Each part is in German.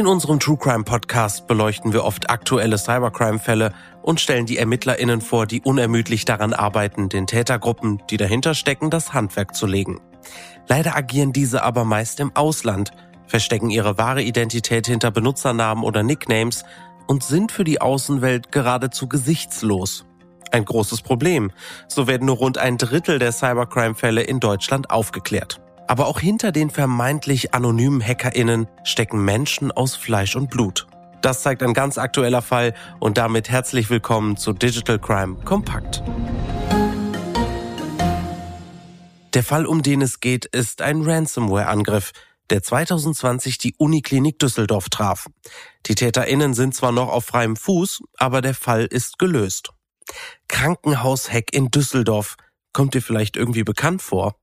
In unserem True Crime Podcast beleuchten wir oft aktuelle Cybercrime-Fälle und stellen die ErmittlerInnen vor, die unermüdlich daran arbeiten, den Tätergruppen, die dahinter stecken, das Handwerk zu legen. Leider agieren diese aber meist im Ausland, verstecken ihre wahre Identität hinter Benutzernamen oder Nicknames und sind für die Außenwelt geradezu gesichtslos. Ein großes Problem. So werden nur rund ein Drittel der Cybercrime-Fälle in Deutschland aufgeklärt. Aber auch hinter den vermeintlich anonymen HackerInnen stecken Menschen aus Fleisch und Blut. Das zeigt ein ganz aktueller Fall und damit herzlich willkommen zu Digital Crime Kompakt. Der Fall, um den es geht, ist ein Ransomware-Angriff, der 2020 die Uniklinik Düsseldorf traf. Die TäterInnen sind zwar noch auf freiem Fuß, aber der Fall ist gelöst. Krankenhaushack in Düsseldorf. Kommt dir vielleicht irgendwie bekannt vor?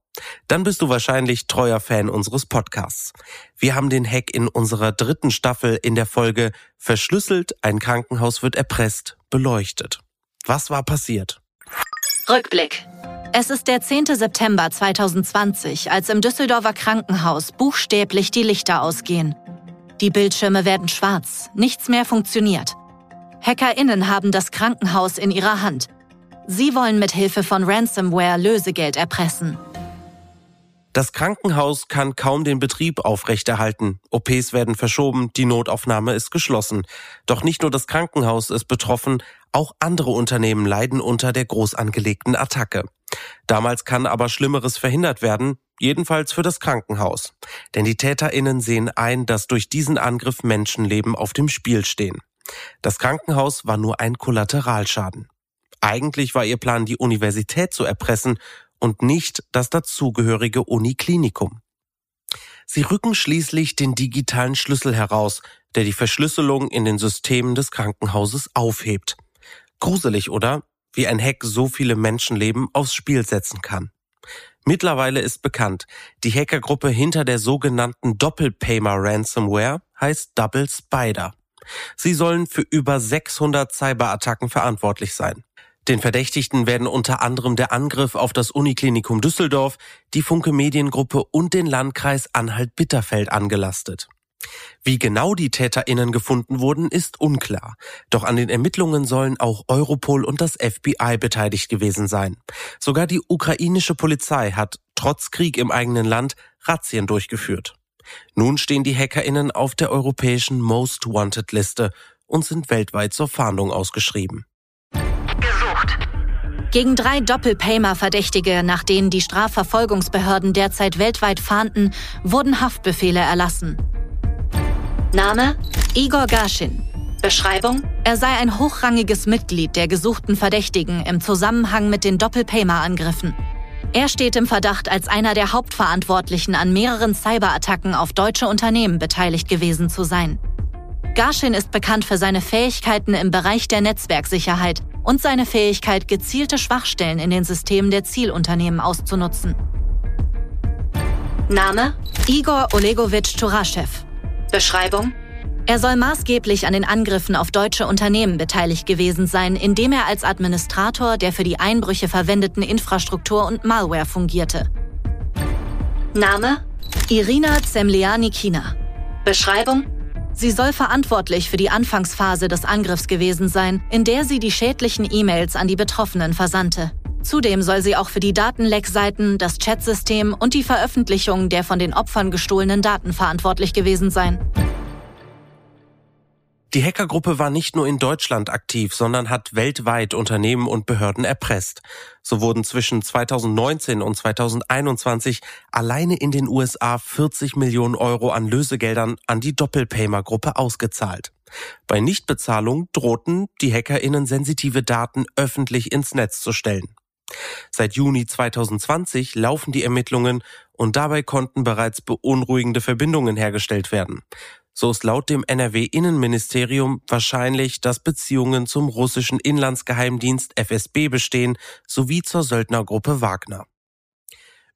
Dann bist du wahrscheinlich treuer Fan unseres Podcasts. Wir haben den Hack in unserer dritten Staffel in der Folge Verschlüsselt, ein Krankenhaus wird erpresst, beleuchtet. Was war passiert? Rückblick. Es ist der 10. September 2020, als im Düsseldorfer Krankenhaus buchstäblich die Lichter ausgehen. Die Bildschirme werden schwarz, nichts mehr funktioniert. HackerInnen haben das Krankenhaus in ihrer Hand. Sie wollen mit Hilfe von Ransomware Lösegeld erpressen. Das Krankenhaus kann kaum den Betrieb aufrechterhalten. OPs werden verschoben, die Notaufnahme ist geschlossen. Doch nicht nur das Krankenhaus ist betroffen, auch andere Unternehmen leiden unter der groß angelegten Attacke. Damals kann aber Schlimmeres verhindert werden, jedenfalls für das Krankenhaus. Denn die Täterinnen sehen ein, dass durch diesen Angriff Menschenleben auf dem Spiel stehen. Das Krankenhaus war nur ein Kollateralschaden. Eigentlich war ihr Plan, die Universität zu erpressen und nicht das dazugehörige Uniklinikum. Sie rücken schließlich den digitalen Schlüssel heraus, der die Verschlüsselung in den Systemen des Krankenhauses aufhebt. Gruselig, oder? Wie ein Hack so viele Menschenleben aufs Spiel setzen kann. Mittlerweile ist bekannt, die Hackergruppe hinter der sogenannten Doppelpaymer Ransomware heißt Double Spider. Sie sollen für über 600 Cyberattacken verantwortlich sein. Den Verdächtigten werden unter anderem der Angriff auf das Uniklinikum Düsseldorf, die Funke Mediengruppe und den Landkreis Anhalt-Bitterfeld angelastet. Wie genau die TäterInnen gefunden wurden, ist unklar. Doch an den Ermittlungen sollen auch Europol und das FBI beteiligt gewesen sein. Sogar die ukrainische Polizei hat, trotz Krieg im eigenen Land, Razzien durchgeführt. Nun stehen die HackerInnen auf der europäischen Most Wanted Liste und sind weltweit zur Fahndung ausgeschrieben. Gegen drei Doppelpaymer-Verdächtige, nach denen die Strafverfolgungsbehörden derzeit weltweit fahnden, wurden Haftbefehle erlassen. Name Igor Gaschin. Beschreibung Er sei ein hochrangiges Mitglied der gesuchten Verdächtigen im Zusammenhang mit den Doppelpaymer-Angriffen. Er steht im Verdacht, als einer der Hauptverantwortlichen an mehreren Cyberattacken auf deutsche Unternehmen beteiligt gewesen zu sein. Garshin ist bekannt für seine Fähigkeiten im Bereich der Netzwerksicherheit und seine Fähigkeit, gezielte Schwachstellen in den Systemen der Zielunternehmen auszunutzen. Name Igor Olegowitsch Turaschew. Beschreibung er soll maßgeblich an den Angriffen auf deutsche Unternehmen beteiligt gewesen sein, indem er als Administrator der für die Einbrüche verwendeten Infrastruktur und Malware fungierte. Name Irina Zemliani-Kina. Beschreibung Sie soll verantwortlich für die Anfangsphase des Angriffs gewesen sein, in der sie die schädlichen E-Mails an die Betroffenen versandte. Zudem soll sie auch für die Datenleckseiten, das Chatsystem und die Veröffentlichung der von den Opfern gestohlenen Daten verantwortlich gewesen sein. Die Hackergruppe war nicht nur in Deutschland aktiv, sondern hat weltweit Unternehmen und Behörden erpresst. So wurden zwischen 2019 und 2021 alleine in den USA 40 Millionen Euro an Lösegeldern an die Doppelpaymer-Gruppe ausgezahlt. Bei Nichtbezahlung drohten die HackerInnen sensitive Daten öffentlich ins Netz zu stellen. Seit Juni 2020 laufen die Ermittlungen und dabei konnten bereits beunruhigende Verbindungen hergestellt werden. So ist laut dem NRW-Innenministerium wahrscheinlich, dass Beziehungen zum russischen Inlandsgeheimdienst FSB bestehen sowie zur Söldnergruppe Wagner.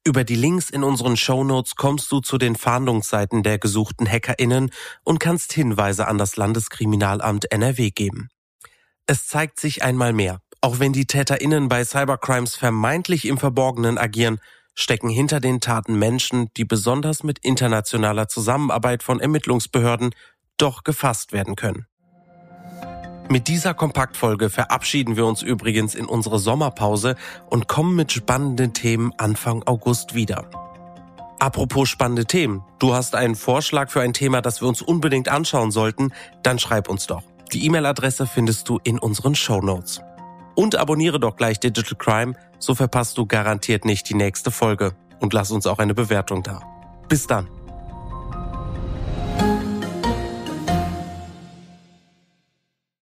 Über die Links in unseren Shownotes kommst du zu den Fahndungsseiten der gesuchten HackerInnen und kannst Hinweise an das Landeskriminalamt NRW geben. Es zeigt sich einmal mehr, auch wenn die TäterInnen bei Cybercrimes vermeintlich im Verborgenen agieren, stecken hinter den Taten Menschen, die besonders mit internationaler Zusammenarbeit von Ermittlungsbehörden doch gefasst werden können. Mit dieser Kompaktfolge verabschieden wir uns übrigens in unsere Sommerpause und kommen mit spannenden Themen Anfang August wieder. Apropos spannende Themen, du hast einen Vorschlag für ein Thema, das wir uns unbedingt anschauen sollten, dann schreib uns doch. Die E-Mail-Adresse findest du in unseren Show Notes. Und abonniere doch gleich Digital Crime, so verpasst du garantiert nicht die nächste Folge. Und lass uns auch eine Bewertung da. Bis dann.